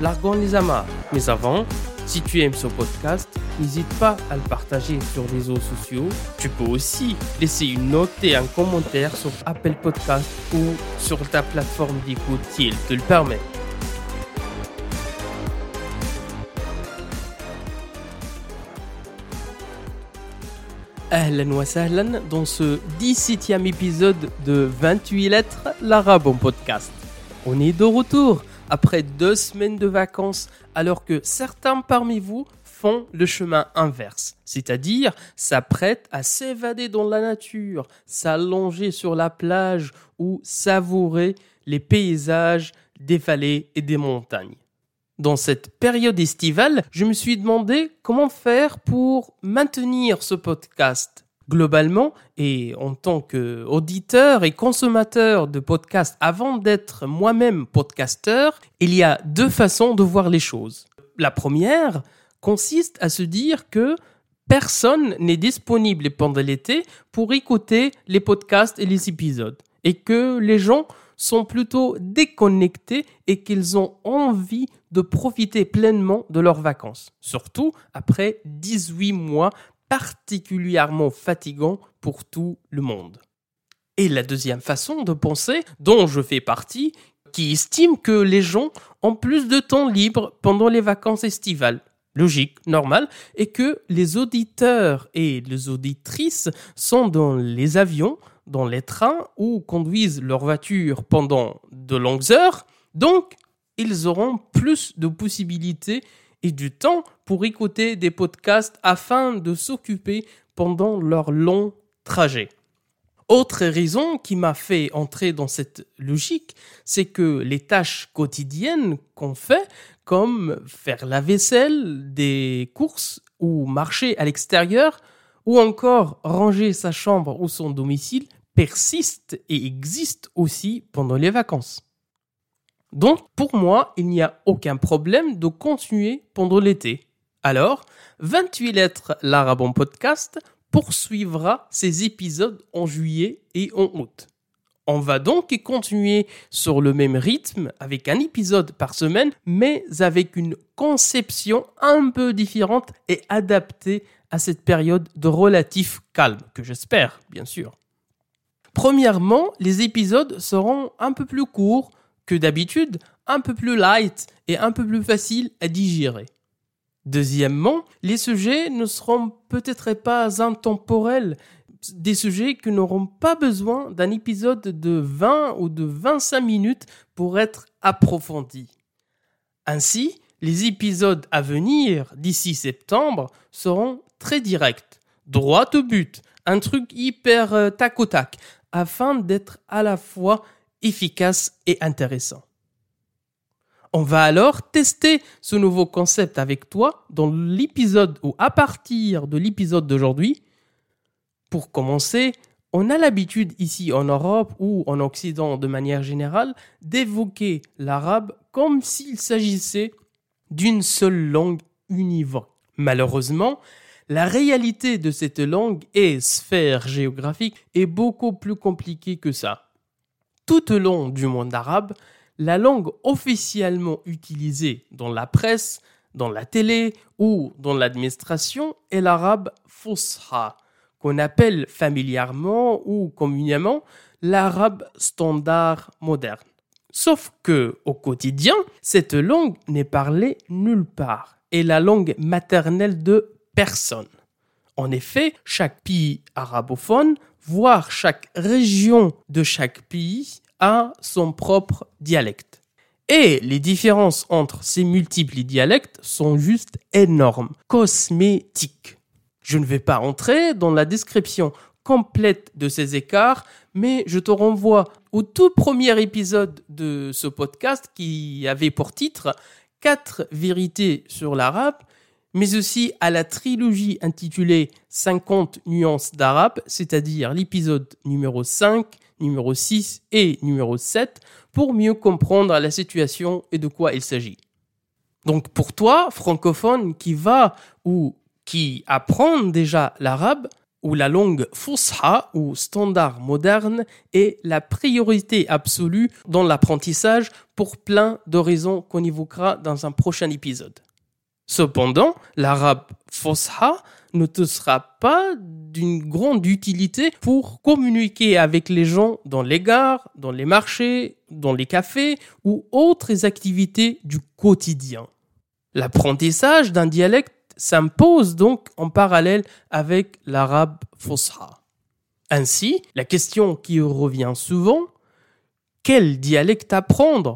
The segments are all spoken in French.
largons les amarres. Mais avant, si tu aimes ce podcast, n'hésite pas à le partager sur les réseaux sociaux. Tu peux aussi laisser une note et un commentaire sur Apple Podcast ou sur ta plateforme d'écoute si elle te le permet. Ahlan wa sahlan dans ce 17e épisode de 28 lettres, l'arabe en podcast. On est de retour après deux semaines de vacances alors que certains parmi vous font le chemin inverse, c'est-à-dire s'apprêtent à s'évader dans la nature, s'allonger sur la plage ou savourer les paysages des vallées et des montagnes. Dans cette période estivale, je me suis demandé comment faire pour maintenir ce podcast. Globalement, et en tant qu'auditeur et consommateur de podcasts avant d'être moi-même podcasteur, il y a deux façons de voir les choses. La première consiste à se dire que personne n'est disponible pendant l'été pour écouter les podcasts et les épisodes et que les gens sont plutôt déconnectés et qu'ils ont envie de profiter pleinement de leurs vacances, surtout après 18 mois particulièrement fatigants pour tout le monde. Et la deuxième façon de penser, dont je fais partie, qui estime que les gens ont plus de temps libre pendant les vacances estivales. Logique, normal, et que les auditeurs et les auditrices sont dans les avions, dans les trains ou conduisent leur voiture pendant de longues heures, donc ils auront plus de possibilités et du temps pour écouter des podcasts afin de s'occuper pendant leur long trajet. Autre raison qui m'a fait entrer dans cette logique, c'est que les tâches quotidiennes qu'on fait, comme faire la vaisselle, des courses ou marcher à l'extérieur, ou encore ranger sa chambre ou son domicile, persistent et existent aussi pendant les vacances. Donc, pour moi, il n'y a aucun problème de continuer pendant l'été. Alors, 28 lettres l'Arabon podcast poursuivra ses épisodes en juillet et en août. On va donc continuer sur le même rythme avec un épisode par semaine, mais avec une conception un peu différente et adaptée à cette période de relatif calme, que j'espère, bien sûr. Premièrement, les épisodes seront un peu plus courts, que d'habitude un peu plus light et un peu plus facile à digérer. Deuxièmement, les sujets ne seront peut-être pas intemporels, des sujets qui n'auront pas besoin d'un épisode de 20 ou de 25 minutes pour être approfondis. Ainsi, les épisodes à venir d'ici septembre seront très directs, droit au but, un truc hyper euh, tac au tac, afin d'être à la fois efficace et intéressant. On va alors tester ce nouveau concept avec toi dans l'épisode ou à partir de l'épisode d'aujourd'hui. Pour commencer, on a l'habitude ici en Europe ou en Occident de manière générale d'évoquer l'arabe comme s'il s'agissait d'une seule langue univoque. Malheureusement, la réalité de cette langue et sphère géographique est beaucoup plus compliquée que ça tout au long du monde arabe, la langue officiellement utilisée dans la presse, dans la télé ou dans l'administration est l'arabe fusha, qu'on appelle familièrement ou communément l'arabe standard moderne. Sauf que, au quotidien, cette langue n'est parlée nulle part et la langue maternelle de personne. En effet, chaque pays arabophone, voire chaque région de chaque pays, a son propre dialecte. Et les différences entre ces multiples dialectes sont juste énormes, cosmétiques. Je ne vais pas entrer dans la description complète de ces écarts, mais je te renvoie au tout premier épisode de ce podcast qui avait pour titre quatre vérités sur l'arabe, mais aussi à la trilogie intitulée 50 nuances d'arabe, c'est-à-dire l'épisode numéro 5, numéro 6 et numéro 7, pour mieux comprendre la situation et de quoi il s'agit. Donc pour toi, francophone qui va ou qui apprend déjà l'arabe, ou la langue Fusha ou standard moderne est la priorité absolue dans l'apprentissage pour plein de raisons qu'on évoquera dans un prochain épisode. Cependant, l'arabe Fusha ne te sera pas d'une grande utilité pour communiquer avec les gens dans les gares, dans les marchés, dans les cafés ou autres activités du quotidien. L'apprentissage d'un dialecte s'impose donc en parallèle avec l'arabe fosra. Ainsi, la question qui revient souvent, quel dialecte apprendre?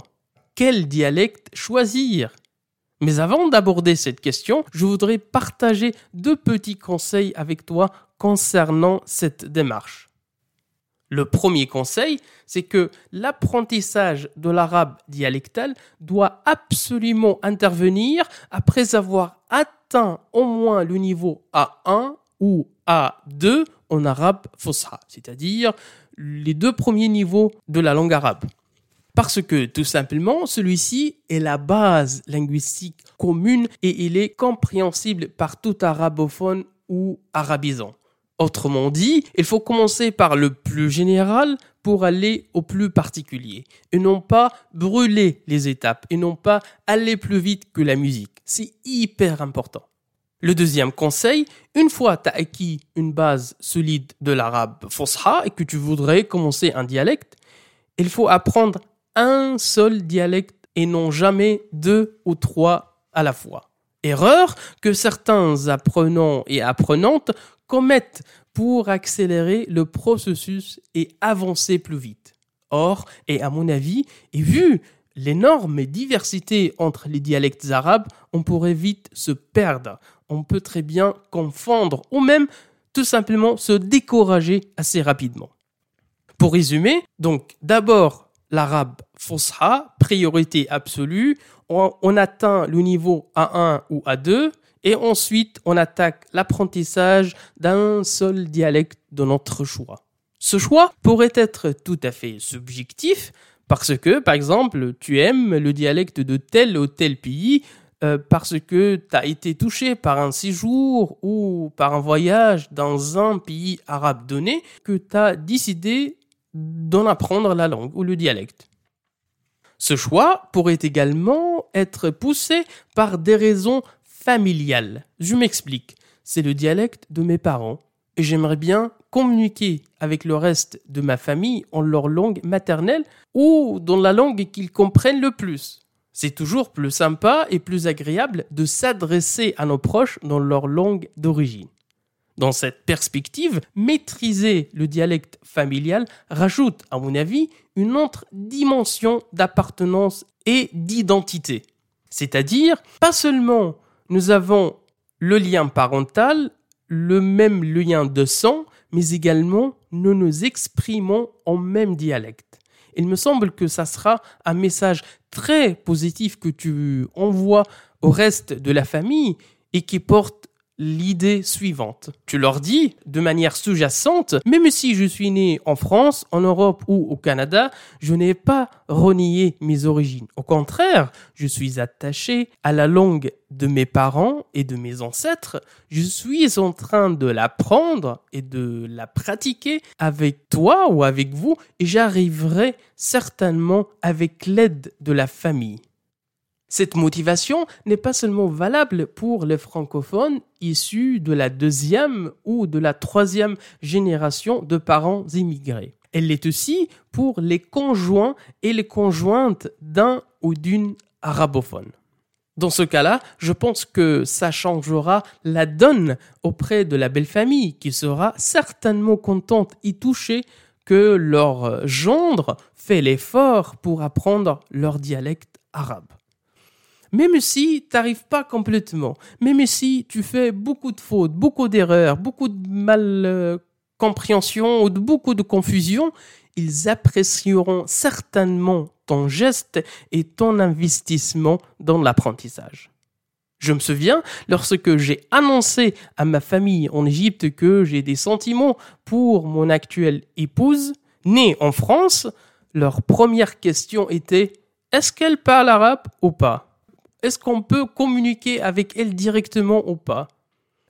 Quel dialecte choisir? Mais avant d'aborder cette question, je voudrais partager deux petits conseils avec toi concernant cette démarche. Le premier conseil, c'est que l'apprentissage de l'arabe dialectal doit absolument intervenir après avoir atteint au moins le niveau A1 ou A2 en arabe fosra, c'est-à-dire les deux premiers niveaux de la langue arabe. Parce que tout simplement, celui-ci est la base linguistique commune et il est compréhensible par tout arabophone ou arabisant. Autrement dit, il faut commencer par le plus général pour aller au plus particulier et non pas brûler les étapes et non pas aller plus vite que la musique. C'est hyper important. Le deuxième conseil, une fois tu as acquis une base solide de l'arabe fosha et que tu voudrais commencer un dialecte, il faut apprendre un seul dialecte et non jamais deux ou trois à la fois. Erreur que certains apprenants et apprenantes commettent pour accélérer le processus et avancer plus vite. Or, et à mon avis, et vu l'énorme diversité entre les dialectes arabes, on pourrait vite se perdre. On peut très bien confondre ou même tout simplement se décourager assez rapidement. Pour résumer, donc d'abord l'arabe fosha, priorité absolue, on, atteint le niveau A1 ou A2, et ensuite, on attaque l'apprentissage d'un seul dialecte de notre choix. Ce choix pourrait être tout à fait subjectif parce que, par exemple, tu aimes le dialecte de tel ou tel pays euh, parce que tu as été touché par un séjour ou par un voyage dans un pays arabe donné que tu as décidé d'en apprendre la langue ou le dialecte. Ce choix pourrait également être poussé par des raisons familial. Je m'explique. C'est le dialecte de mes parents et j'aimerais bien communiquer avec le reste de ma famille en leur langue maternelle ou dans la langue qu'ils comprennent le plus. C'est toujours plus sympa et plus agréable de s'adresser à nos proches dans leur langue d'origine. Dans cette perspective, maîtriser le dialecte familial rajoute, à mon avis, une autre dimension d'appartenance et d'identité. C'est-à-dire, pas seulement nous avons le lien parental, le même lien de sang, mais également nous nous exprimons en même dialecte. Il me semble que ça sera un message très positif que tu envoies au reste de la famille et qui porte l'idée suivante. Tu leur dis de manière sous-jacente, même si je suis né en France, en Europe ou au Canada, je n'ai pas renié mes origines. Au contraire, je suis attaché à la langue de mes parents et de mes ancêtres. Je suis en train de l'apprendre et de la pratiquer avec toi ou avec vous et j'arriverai certainement avec l'aide de la famille. Cette motivation n'est pas seulement valable pour les francophones issus de la deuxième ou de la troisième génération de parents immigrés. Elle l'est aussi pour les conjoints et les conjointes d'un ou d'une arabophone. Dans ce cas-là, je pense que ça changera la donne auprès de la belle famille qui sera certainement contente et touchée que leur gendre fait l'effort pour apprendre leur dialecte arabe. Même si tu n'arrives pas complètement, même si tu fais beaucoup de fautes, beaucoup d'erreurs, beaucoup de mal compréhension ou de beaucoup de confusion, ils apprécieront certainement ton geste et ton investissement dans l'apprentissage. Je me souviens, lorsque j'ai annoncé à ma famille en Égypte que j'ai des sentiments pour mon actuelle épouse, née en France, leur première question était est-ce qu'elle parle arabe ou pas? Est-ce qu'on peut communiquer avec elle directement ou pas?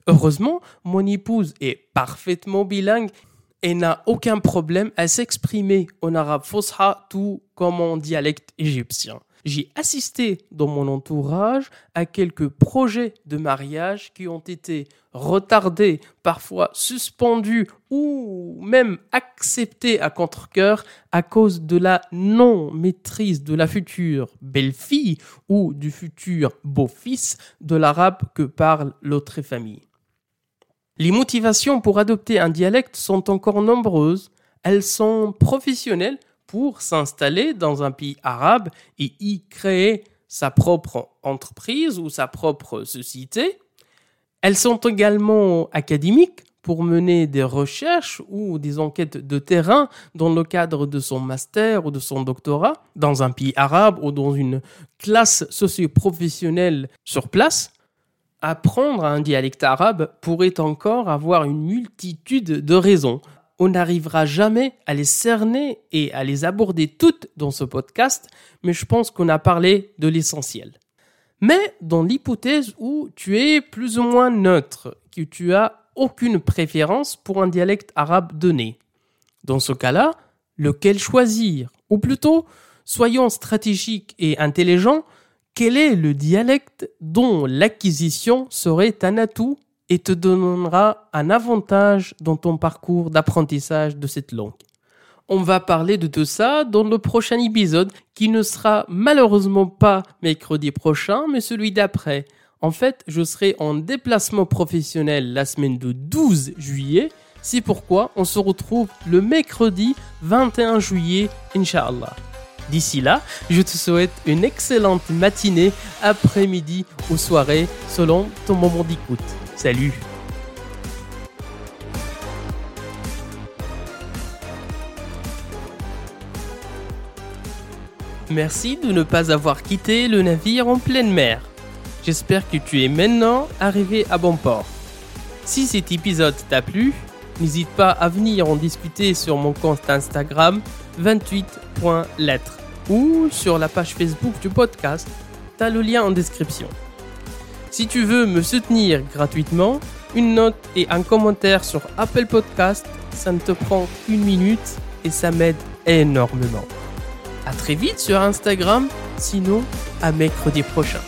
Heureusement, mon épouse est parfaitement bilingue et n'a aucun problème à s'exprimer en arabe fosha tout comme en dialecte égyptien. J'ai assisté dans mon entourage à quelques projets de mariage qui ont été retardés, parfois suspendus ou même acceptés à contre-coeur à cause de la non-maîtrise de la future belle-fille ou du futur beau-fils de l'arabe que parle l'autre famille. Les motivations pour adopter un dialecte sont encore nombreuses. Elles sont professionnelles pour s'installer dans un pays arabe et y créer sa propre entreprise ou sa propre société. Elles sont également académiques pour mener des recherches ou des enquêtes de terrain dans le cadre de son master ou de son doctorat dans un pays arabe ou dans une classe socio-professionnelle sur place. Apprendre un dialecte arabe pourrait encore avoir une multitude de raisons. On n'arrivera jamais à les cerner et à les aborder toutes dans ce podcast, mais je pense qu'on a parlé de l'essentiel. Mais dans l'hypothèse où tu es plus ou moins neutre, que tu as aucune préférence pour un dialecte arabe donné, dans ce cas-là, lequel choisir? Ou plutôt, soyons stratégiques et intelligents, quel est le dialecte dont l'acquisition serait un atout et te donnera un avantage dans ton parcours d'apprentissage de cette langue? On va parler de tout ça dans le prochain épisode qui ne sera malheureusement pas mercredi prochain mais celui d'après. En fait, je serai en déplacement professionnel la semaine de 12 juillet. C'est pourquoi on se retrouve le mercredi 21 juillet, Inch'Allah. D'ici là, je te souhaite une excellente matinée, après-midi ou soirée selon ton moment d'écoute. Salut Merci de ne pas avoir quitté le navire en pleine mer. J'espère que tu es maintenant arrivé à bon port. Si cet épisode t'a plu, n'hésite pas à venir en discuter sur mon compte Instagram 28.lettres ou sur la page Facebook du podcast. T'as le lien en description. Si tu veux me soutenir gratuitement, une note et un commentaire sur Apple Podcast, ça ne te prend qu'une minute et ça m'aide énormément. À très vite sur Instagram, sinon à mercredi prochain.